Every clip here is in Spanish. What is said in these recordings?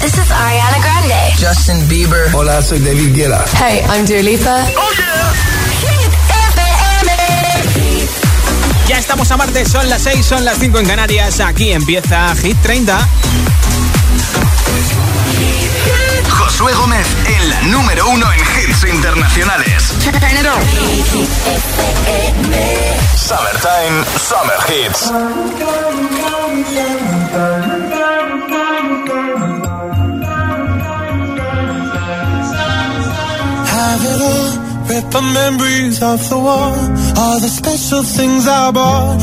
This is Ariana Grande. Justin Bieber. Hola, soy David Guetta. Hey, I'm Dua Lipa. Oh yeah. Ya estamos a martes, son las 6, son las 5 en Canarias. Aquí empieza Hit 30. Josué Gómez en la número uno en hits internacionales. Summertime, Summer Hits. Have it all, rip the memories off the wall. All the special things I bought,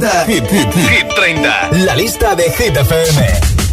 30. Hit, hit, hit 30. La lista de Hit FM.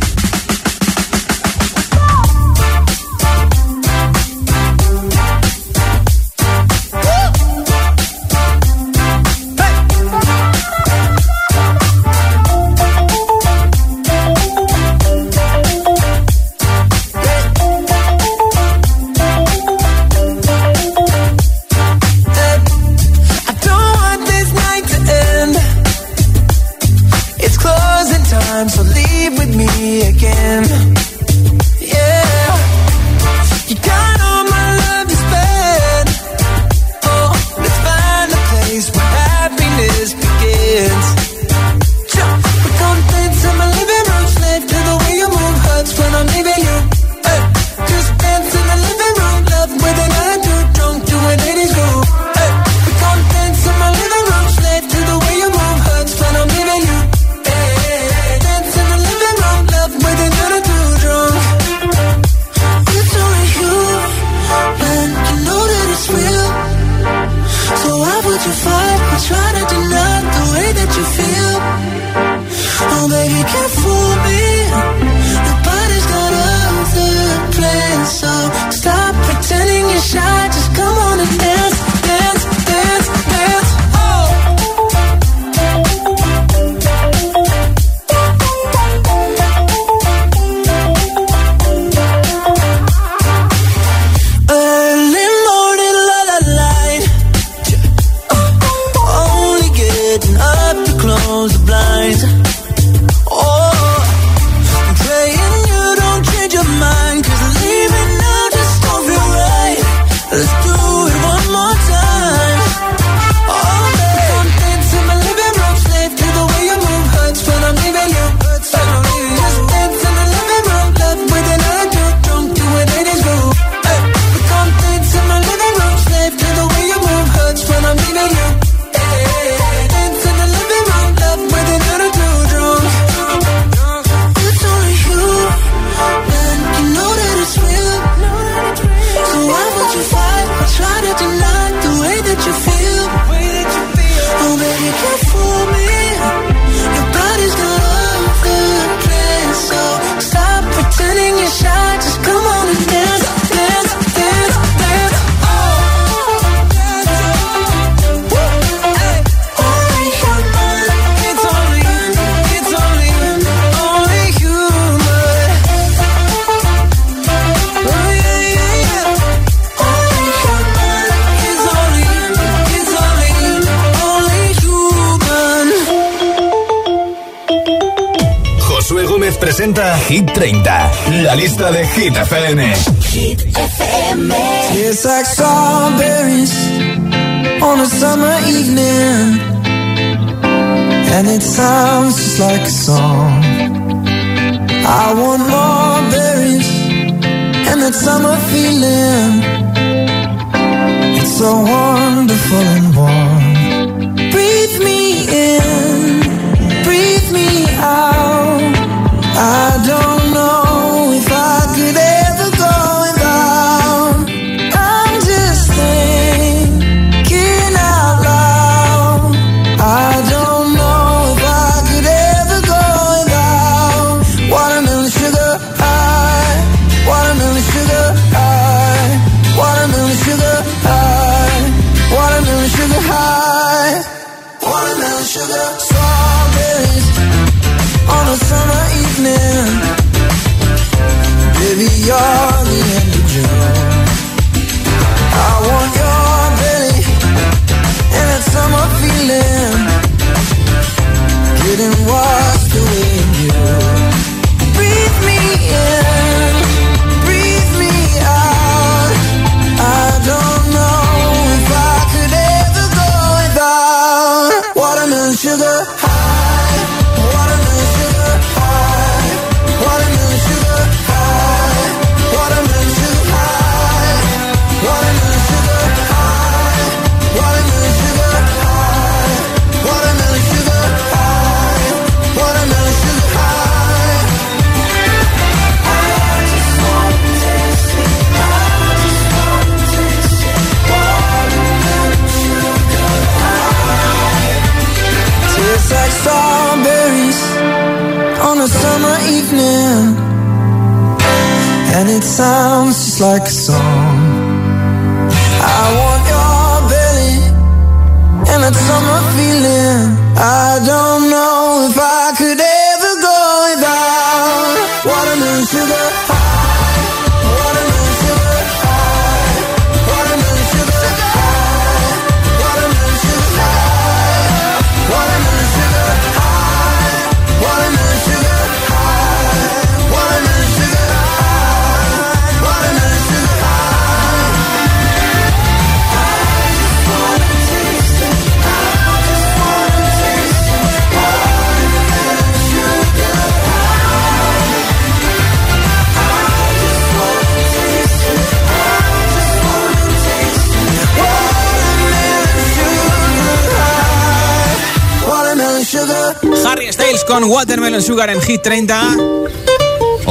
Con Watermelon Sugar en Hit 30.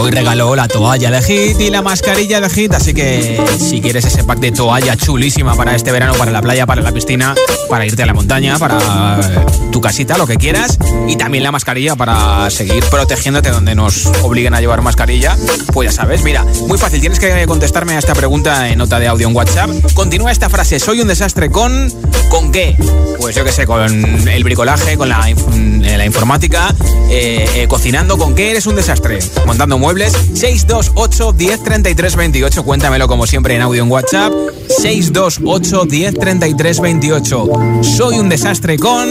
Hoy regaló la toalla. De Hit y la mascarilla de Hit, así que si quieres ese pack de toalla chulísima para este verano, para la playa, para la piscina, para irte a la montaña, para eh, tu casita, lo que quieras, y también la mascarilla para seguir protegiéndote donde nos obliguen a llevar mascarilla, pues ya sabes, mira, muy fácil, tienes que contestarme a esta pregunta en nota de audio en WhatsApp. Continúa esta frase, soy un desastre con... ¿Con qué? Pues yo qué sé, con el bricolaje, con la, eh, informática, eh, cocinando, ¿con qué eres un desastre? Montando muebles, 628 10 33 28, cuéntamelo como siempre en audio en WhatsApp, 628 10 33 28. Soy un desastre con...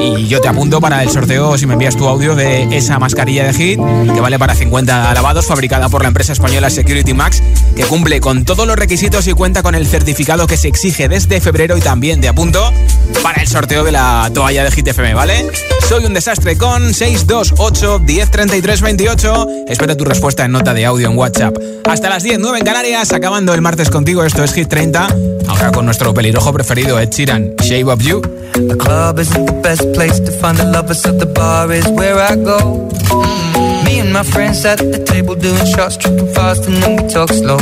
Y yo te apunto para el sorteo si me envías tu audio de esa mascarilla de Hit, que vale para 50 lavados, fabricada por la empresa española Security Max, que cumple con todos los requisitos y cuenta con el certificado que se exige desde febrero y también te apunto para el sorteo de la toalla de Hit FM, ¿vale? Soy un desastre con 628 1033 28. Espero tu respuesta en nota de audio en WhatsApp. Hasta las 10, 9 en Canarias, acabando el martes contigo. Esto es Hit 30. Ahora con nuestro pelirrojo preferido, Ed Sheeran, Shape of You. The club isn't the best place to find the lovers, so the bar is where I go. Me and my friends at the table doing shots, tripping fast, and then we talk slow.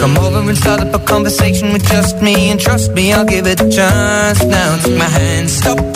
Come over and start up a conversation with just me, and trust me, I'll give it a chance. Now take my hand, stop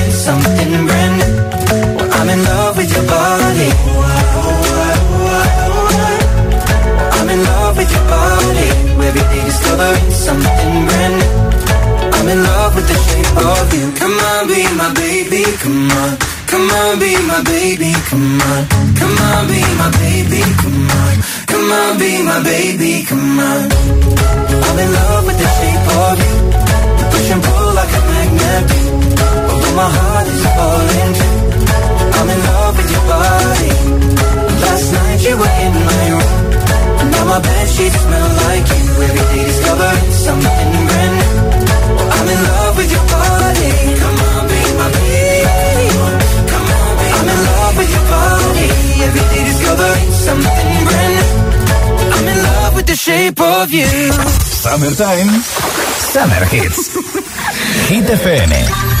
come on. Come on, be my baby, come on. Come on, be my baby, come on. Come on, be my baby, come on. I'm in love with the shape of you. You push and pull like a magnet. Although my heart is falling too. I'm in love with your body. Last night you were in my room. Now my bed sheets smell like you. Every day discovering something brand new. I'm in love with your body. With your the Summer Hits. Hit.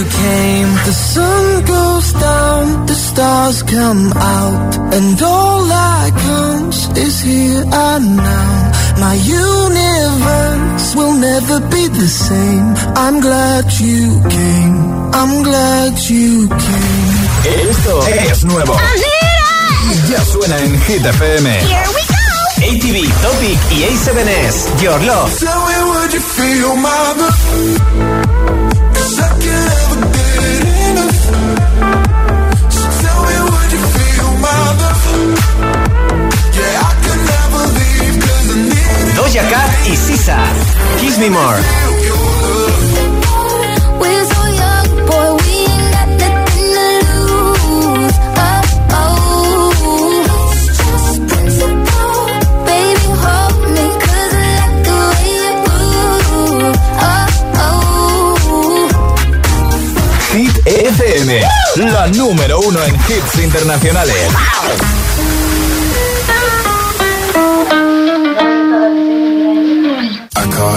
You came. The sun goes down, the stars come out, and all that counts is here and now. My universe will never be the same. I'm glad you came. I'm glad you came. Esto es nuevo. Y ya suena en Hit FM. Here we go. ATV, Topic y A7S. Your Love. Tell me would you feel my Doja Cat y Sisa. Kiss Me More. Hit FM. La número uno en hits internacionales.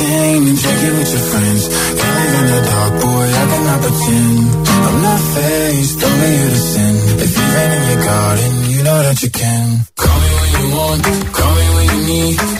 Cocaine and drinking with your friends. Can't live in the dark, boy, I cannot pretend. I'm not faced, only you to sin. If you've in your garden, you know that you can. Call me when you want, call me when you need.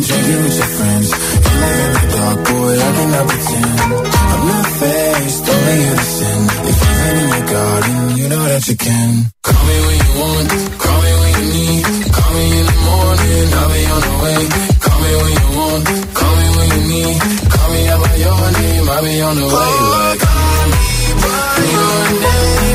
And drinking with your friends. You live in the dark, boy, I cannot pretend. I'm not faced, only sin. If you've in your garden, you know that you can. Call me when you want, call me when you need. Call me in the morning, I'll be on the way. Call me when you want, call me when you need. Call me out by your name, I'll be on the way. Like, call me by your name.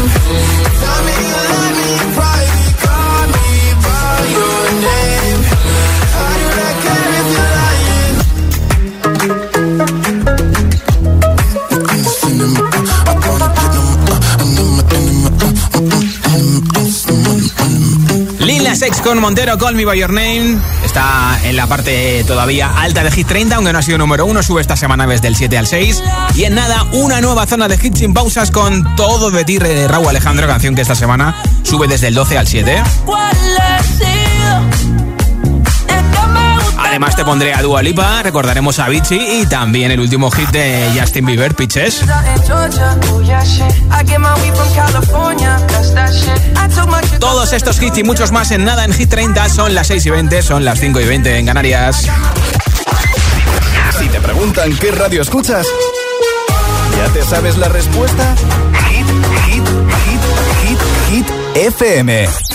Lil Nas X con Montero, Call Me By Your Name. Está en la parte todavía alta de Hit 30, aunque no ha sido número uno. Sube esta semana desde el 7 al 6. Y en nada, una nueva zona de hits sin pausas con Todo de ti de Raúl Alejandro, canción que esta semana sube desde el 12 al 7. Además te pondré a Dua Lipa, recordaremos a Avicii y también el último hit de Justin Bieber, Pitches. Todos estos hits y muchos más en nada en Hit 30 son las 6 y 20, son las 5 y 20 en Canarias. Si te preguntan qué radio escuchas, ¿ya te sabes la respuesta? Hit, hit, hit, hit, hit, FM.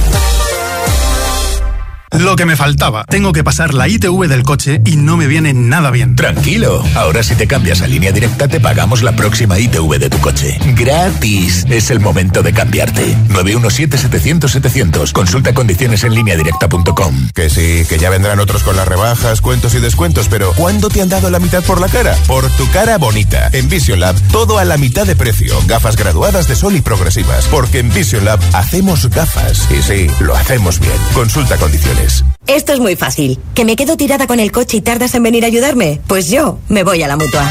Lo que me faltaba. Tengo que pasar la ITV del coche y no me viene nada bien. Tranquilo, ahora si te cambias a línea directa te pagamos la próxima ITV de tu coche. Gratis. Es el momento de cambiarte. 917-700-700. Consulta condiciones en línea directa.com. Que sí, que ya vendrán otros con las rebajas, cuentos y descuentos, pero ¿cuándo te han dado la mitad por la cara? Por tu cara bonita. En Vision Lab, todo a la mitad de precio. Gafas graduadas de sol y progresivas. Porque en Vision Lab hacemos gafas. Y sí, lo hacemos bien. Consulta condiciones. Esto es muy fácil. ¿Que me quedo tirada con el coche y tardas en venir a ayudarme? Pues yo me voy a la mutua.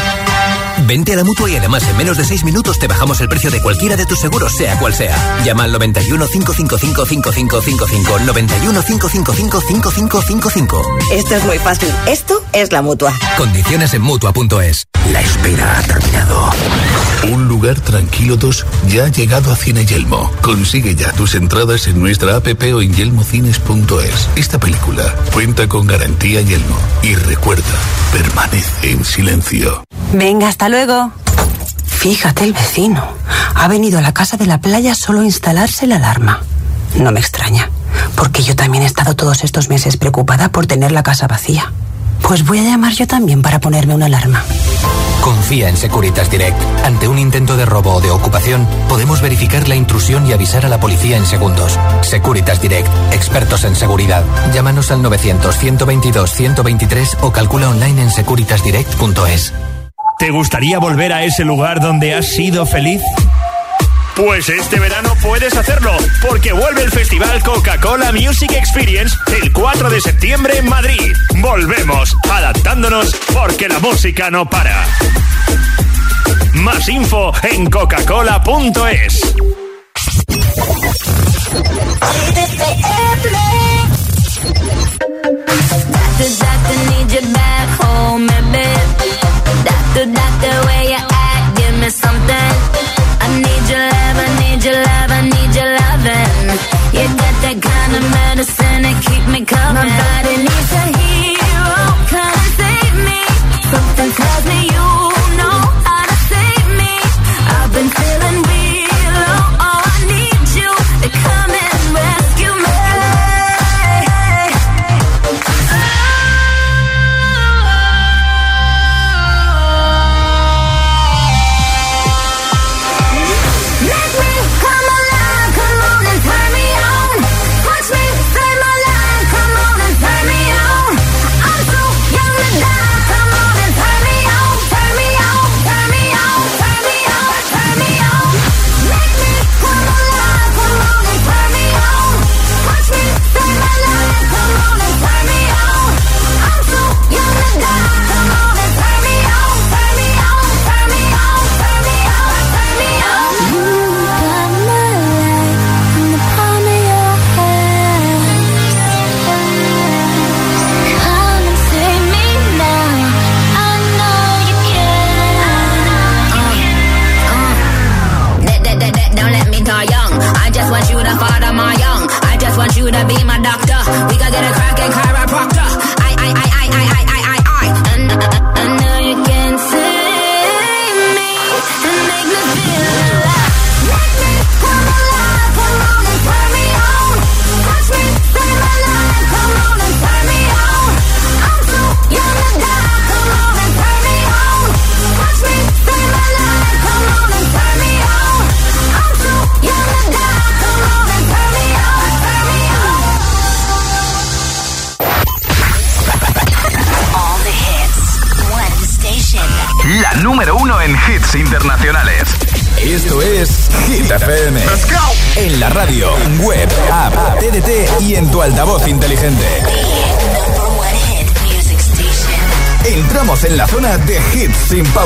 Vente a la mutua y además en menos de 6 minutos te bajamos el precio de cualquiera de tus seguros, sea cual sea. Llama al 91 555 5555. 91 555 5555. Esto es muy fácil. Esto es la mutua. Condiciones en mutua.es. La espera ha terminado. Un lugar tranquilo 2 ya ha llegado a Cine Yelmo. Consigue ya tus entradas en nuestra app o en yelmocines.es. Esta película cuenta con garantía Yelmo. Y recuerda, permanece en silencio. Venga, hasta luego. Fíjate el vecino. Ha venido a la casa de la playa solo a instalarse la alarma. No me extraña, porque yo también he estado todos estos meses preocupada por tener la casa vacía. Pues voy a llamar yo también para ponerme una alarma. Confía en Securitas Direct. Ante un intento de robo o de ocupación, podemos verificar la intrusión y avisar a la policía en segundos. Securitas Direct, expertos en seguridad. Llámanos al 900-122-123 o calcula online en securitasdirect.es. ¿Te gustaría volver a ese lugar donde has sido feliz? Pues este verano puedes hacerlo, porque vuelve el Festival Coca-Cola Music Experience el 4 de septiembre en Madrid. Volvemos, adaptándonos, porque la música no para. Más info en coca-cola.es. Give me something. Your love, I need your love, I need your loving. You got that kind of medicine that keep me coming. My body needs a hero,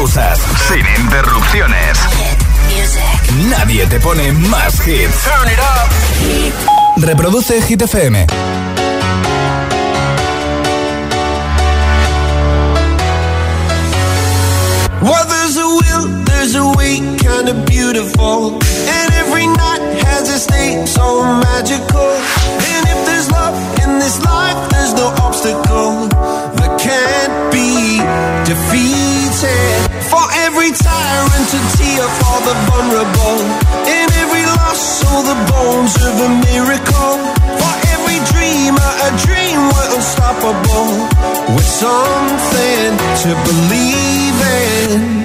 pausas, sin interrupciones. Nadie te pone más hits. Reproduce Hit FM. Well, there's a will, there's a way, kinda beautiful. And every night has a state so magical. And if there's love in this life, there's no obstacle can't be defeated. For every tyrant, a tear for the vulnerable. In every loss, all the bones of a miracle. For every dreamer, a dream we're unstoppable. With something to believe in.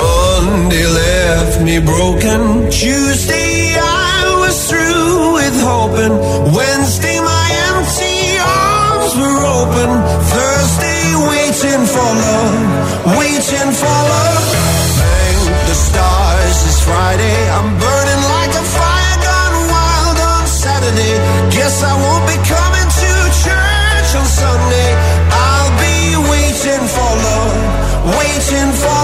Monday left me broken. Tuesday I was through with hoping. Wednesday my empty arms were open. Waiting for love, waiting for love. Thank the stars it's Friday. I'm burning like a fire gone wild on Saturday. Guess I won't be coming to church on Sunday. I'll be waiting for love, waiting for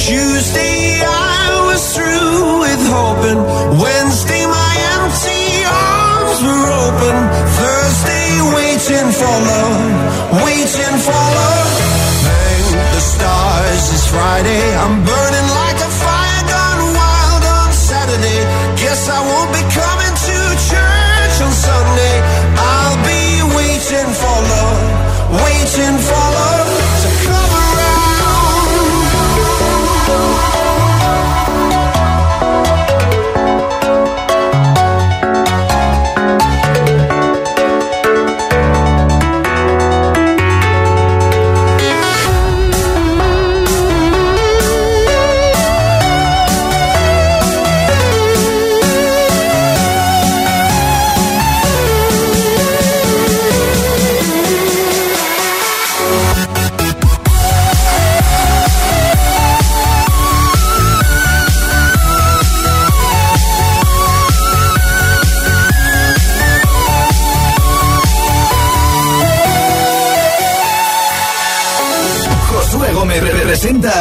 Tuesday I was through with hoping. Wednesday my empty arms were open. Thursday waiting for love, waiting for love. Thank the stars, it's Friday. I'm burning like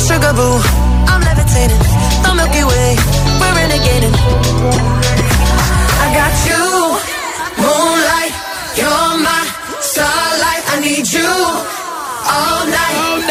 sugar boo. I'm levitating, the Milky Way. We're renegading. I got you, moonlight. You're my starlight. I need you all night. All night.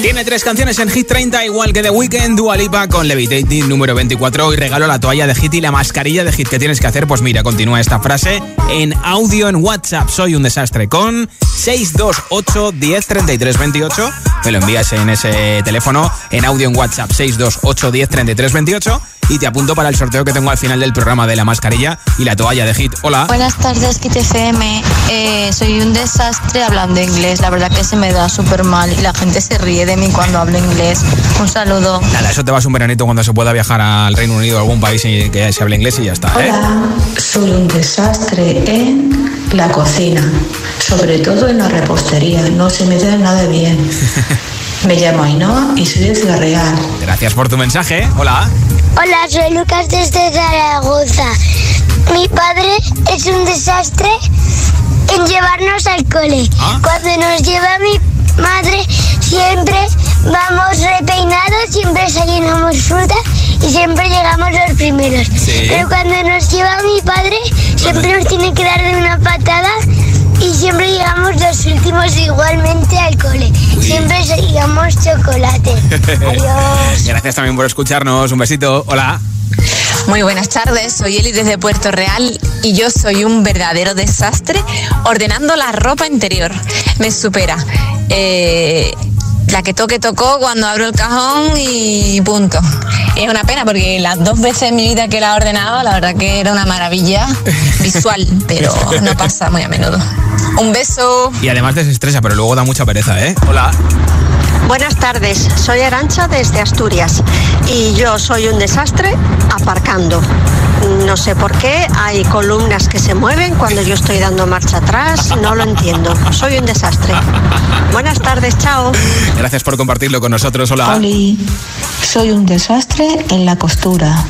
Tiene tres canciones en Hit 30, igual que The Weeknd, Dua Lipa con Levitating número 24 y regalo la toalla de Hit y la mascarilla de Hit que tienes que hacer. Pues mira, continúa esta frase en audio en WhatsApp. Soy un desastre con 628 10 33 28. Me lo envías en ese teléfono en audio en WhatsApp 628 10 33 28 y te apunto para el sorteo que tengo al final del programa de la mascarilla y la toalla de Hit. Hola. Buenas tardes, Kit FM. Eh, soy un desastre hablando inglés. La verdad que se me da súper mal y la gente se ríe de mí cuando hablo inglés. Un saludo. Nada, eso te vas un veranito cuando se pueda viajar al Reino Unido o algún país y que se hable inglés y ya está. ¿eh? Hola, soy un desastre en la cocina, sobre todo en la repostería. No se me da nada bien. Me llamo Ainhoa y soy de Ciudad Real. Gracias por tu mensaje. Hola. Hola, soy Lucas desde Zaragoza. Mi padre es un desastre en llevarnos al cole. Cuando nos lleva mi vamos repeinados, siempre desayunamos fruta y siempre llegamos los primeros. Sí. Pero cuando nos lleva mi padre, siempre nos tiene que dar de una patada y siempre llegamos los últimos igualmente al cole. Siempre seguimos chocolate. Adiós. Gracias también por escucharnos. Un besito. Hola. Muy buenas tardes, soy Eli desde Puerto Real y yo soy un verdadero desastre ordenando la ropa interior. Me supera. Eh, la que toque tocó cuando abro el cajón y punto. Es una pena porque las dos veces en mi vida que la he ordenado, la verdad que era una maravilla visual, pero no pasa muy a menudo. Un beso. Y además desestresa, pero luego da mucha pereza, ¿eh? Hola. Buenas tardes, soy Arancha desde Asturias y yo soy un desastre aparcando. No sé por qué hay columnas que se mueven cuando yo estoy dando marcha atrás, no lo entiendo. Soy un desastre. Buenas tardes, chao. Gracias por compartirlo con nosotros. Hola. Oli, soy un desastre en la costura.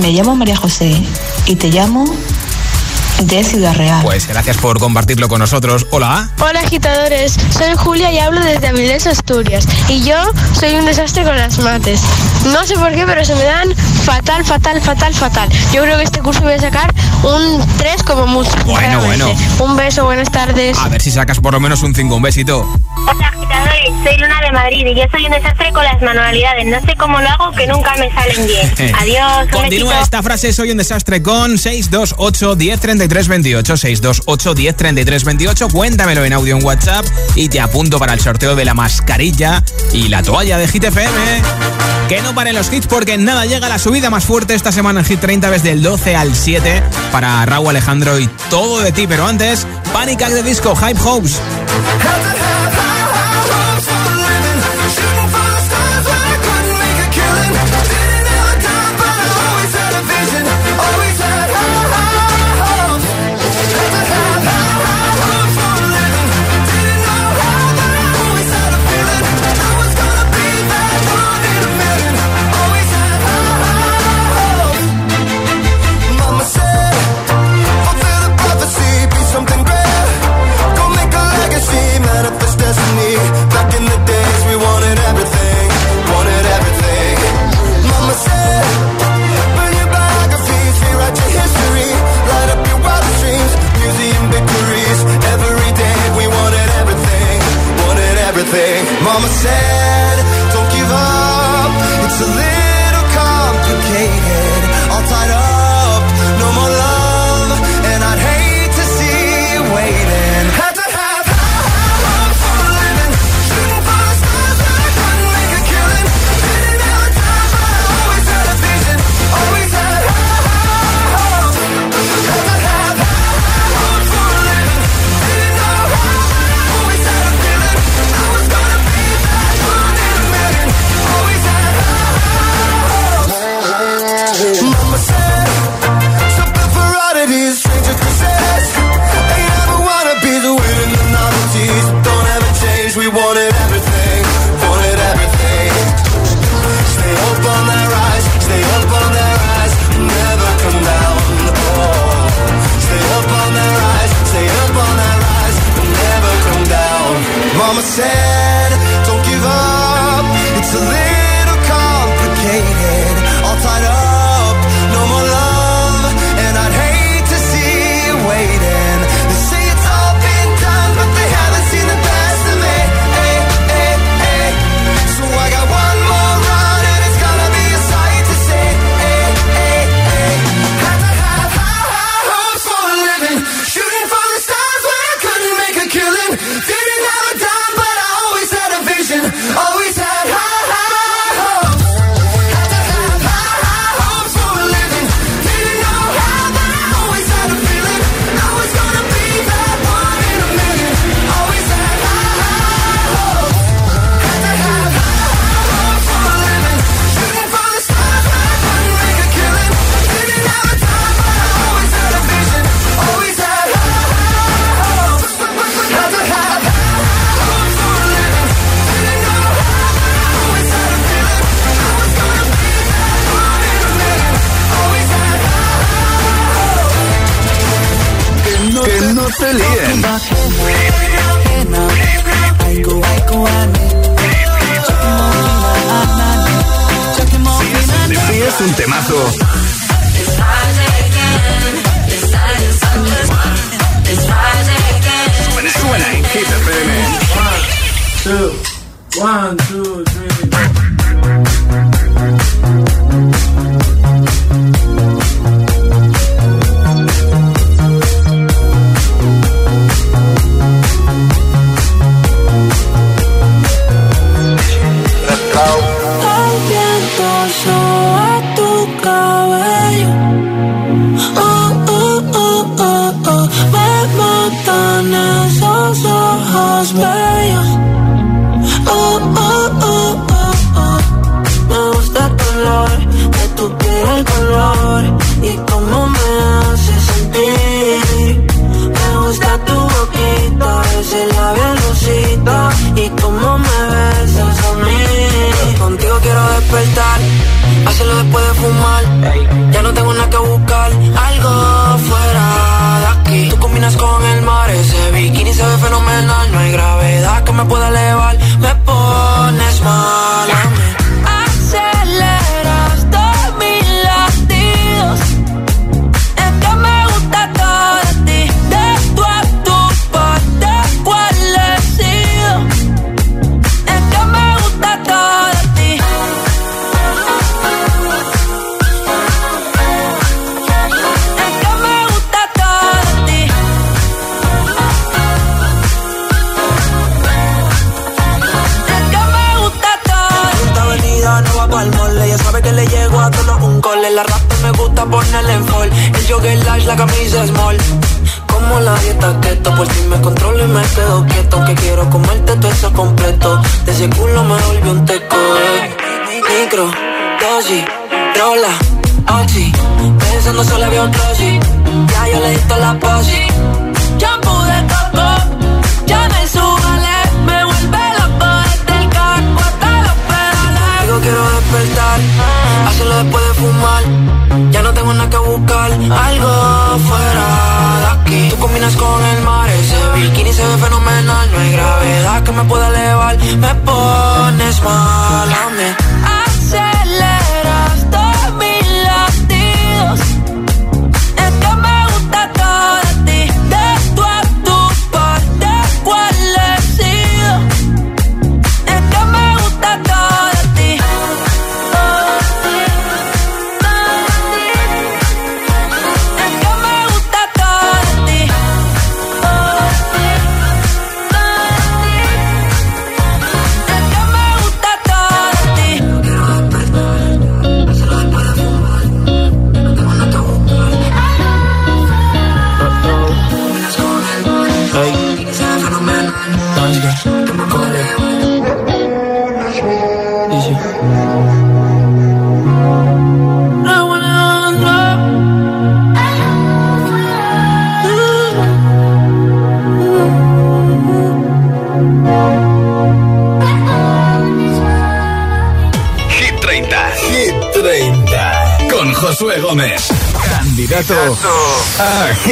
Me llamo María José y te llamo de Ciudad Real. Pues gracias por compartirlo con nosotros. Hola. Hola agitadores, soy Julia y hablo desde Avilés, Asturias. Y yo soy un desastre con las mates. No sé por qué, pero se me dan fatal, fatal, fatal, fatal. Yo creo que este curso voy a sacar un 3 como mucho. Bueno, bueno. Un beso, buenas tardes. A ver si sacas por lo menos un 5. Un besito. Hola agitadores, soy Luna de Madrid y yo soy un desastre con las manualidades. No sé cómo lo hago que nunca me salen bien. Adiós, Continúa besito. esta frase, soy un desastre con 628 10 33 28 628 10 33 28 Cuéntamelo en audio en WhatsApp y te apunto para el sorteo de la mascarilla y la toalla de Hit FM. Que no paren los hits porque nada llega a la subida más fuerte esta semana en Hit 30 desde el 12 al 7 para Raúl Alejandro y todo de ti. Pero antes, Panic the Disco, Hype Hopes. said. go. Pueda elevar, un teco. Micro, dosis, rola, oxi. Pensando solo había un glossy. Ya yo le di toda la posi. Shampoo de coco, ya me subale. Me vuelve loco desde el carro hasta los pedales. Digo quiero despertar, hacerlo después de fumar. Ya no tengo nada que buscar, algo fuera de aquí. Tú combinas con el mar, ese bikini se ve fenomenal. No hay gravedad que me pueda elevar, me pones smile.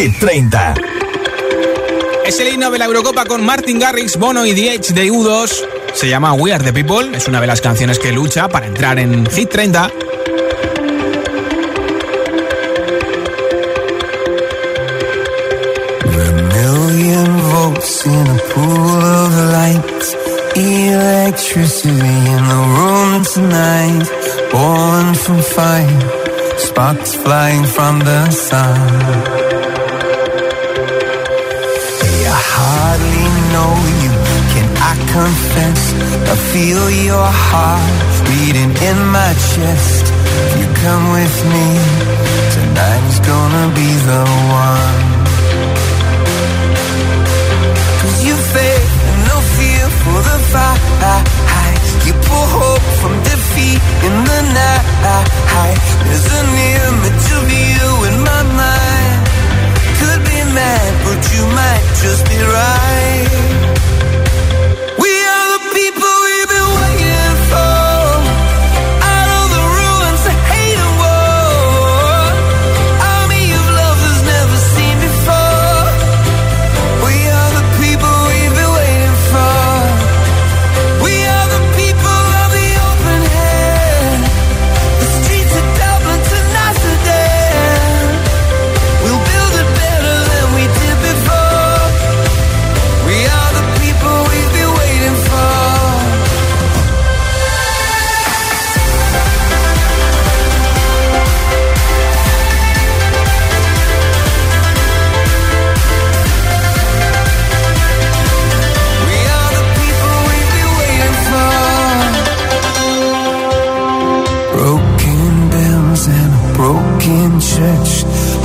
Hit 30. Es el himno de la Eurocopa con Martin Garrix, Bono y Edge de U2. Se llama We Are the People. Es una de las canciones que lucha para entrar en Hit 30. We're a million volts in a pool of light. Electricity in the room tonight. Born from fire. Sparks flying from the sun. Chest. If you come with me, tonight is gonna be the one. Cause you faith and no fear for the fight. You pull hope from defeat in the night. There's an image of you in my mind. Could be mad, but you might just be right.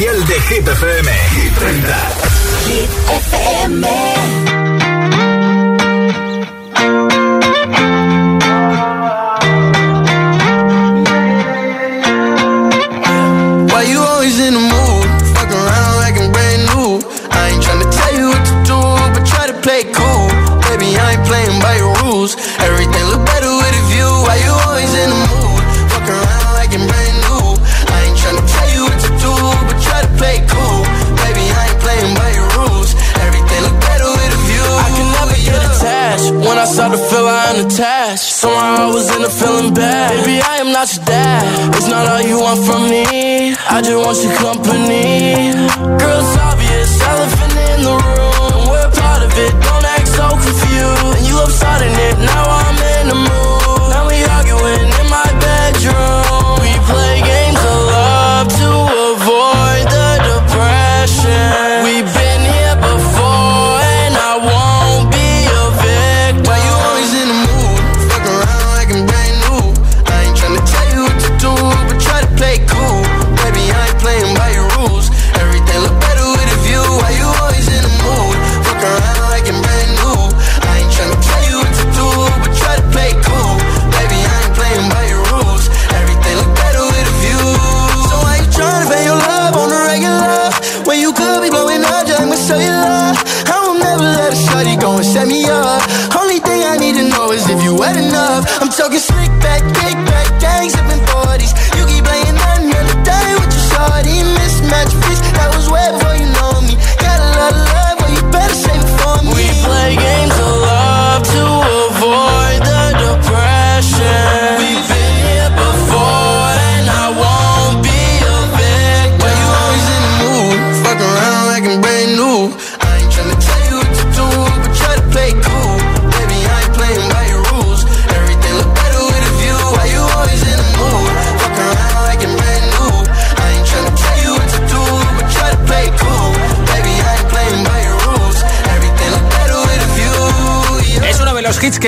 especial de Hit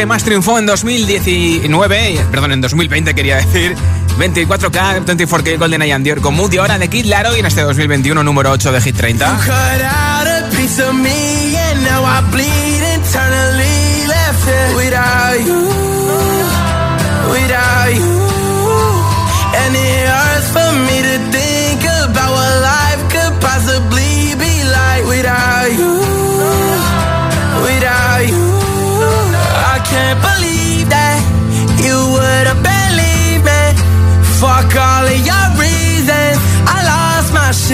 que más triunfó en 2019, perdón, en 2020 quería decir, 24K, 24K Golden Eye and Dior con Moody, ahora de Kid Laro y en este 2021 número 8 de Hit 30. You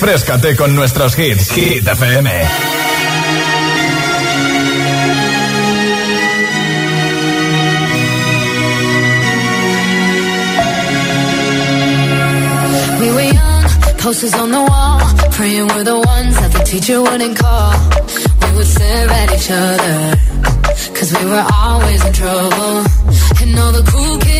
refrescate con nuestros hits. Hit FM. We were young, posters on the wall, praying we're the ones that the teacher wouldn't call. We would stare at each other, cause we were always in trouble. And all the cool kids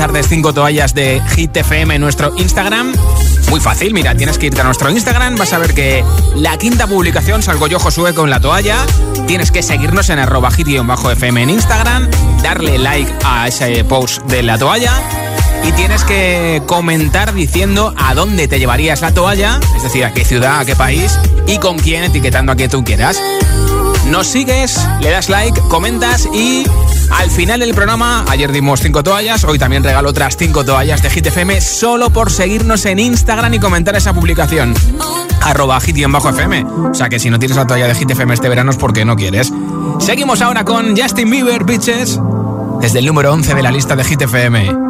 tardes cinco toallas de Hit FM en nuestro Instagram. Muy fácil, mira, tienes que irte a nuestro Instagram, vas a ver que la quinta publicación salgo yo Josué con la toalla. Tienes que seguirnos en arroba hit-fm en Instagram, darle like a ese post de la toalla y tienes que comentar diciendo a dónde te llevarías la toalla, es decir, a qué ciudad, a qué país y con quién, etiquetando a quien tú quieras. Nos sigues, le das like, comentas y al final del programa, ayer dimos cinco toallas, hoy también regalo otras cinco toallas de Hit FM solo por seguirnos en Instagram y comentar esa publicación. Arroba hit-fm. O sea que si no tienes la toalla de Hit FM este verano es porque no quieres. Seguimos ahora con Justin Bieber, bitches. Desde el número 11 de la lista de Hit FM.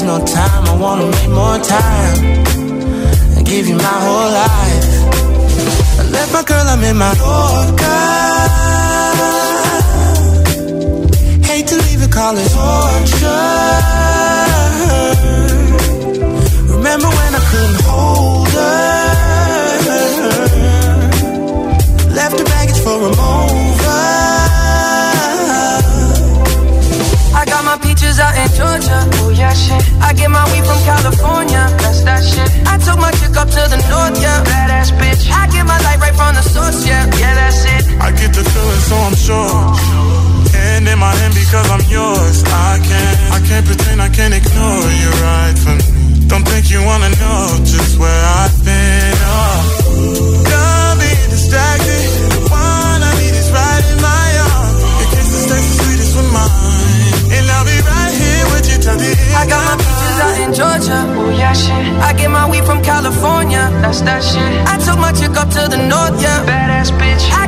There's no time, I wanna make more time and give you my whole life. I left my girl, I'm in my Yorker. Hate to leave it, call it torture. Remember when I think know just where I've been. Oh, don't be distracted. The one I need is right in my arms. Your kisses taste the sweetest with mine, and I'll be right here with you till the end. I got my peaches out in Georgia. Oh yeah, shit. I get my weed from California. That's that shit. I took my chick up to the north, yeah. Badass bitch. I get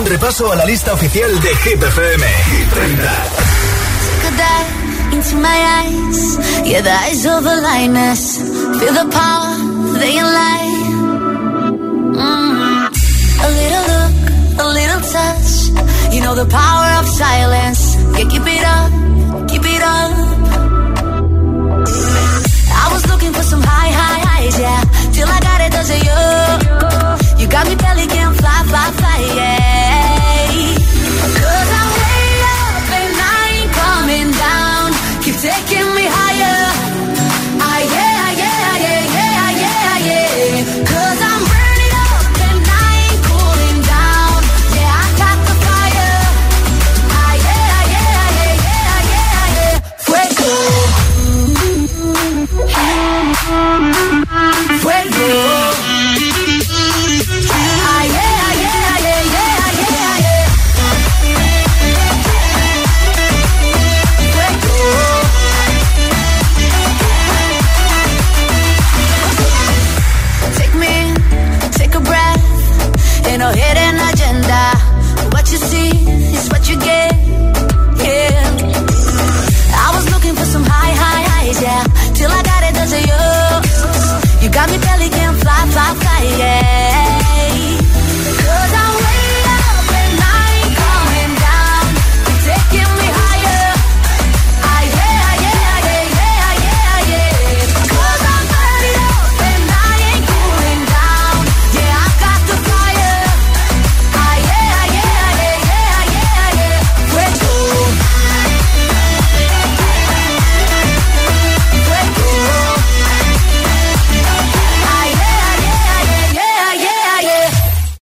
un repaso a la lista oficial de Hit FM. Hit Take a dive into my eyes, yeah, the eyes of a lioness. Feel the power, they lie. Mm. A little look, a little touch, you know the power of silence. Yeah, keep it up, keep it up. I was looking for some high, high, highs, yeah, till I got it, those are you. You got me belly, can fly, fly, fly, yeah. taking me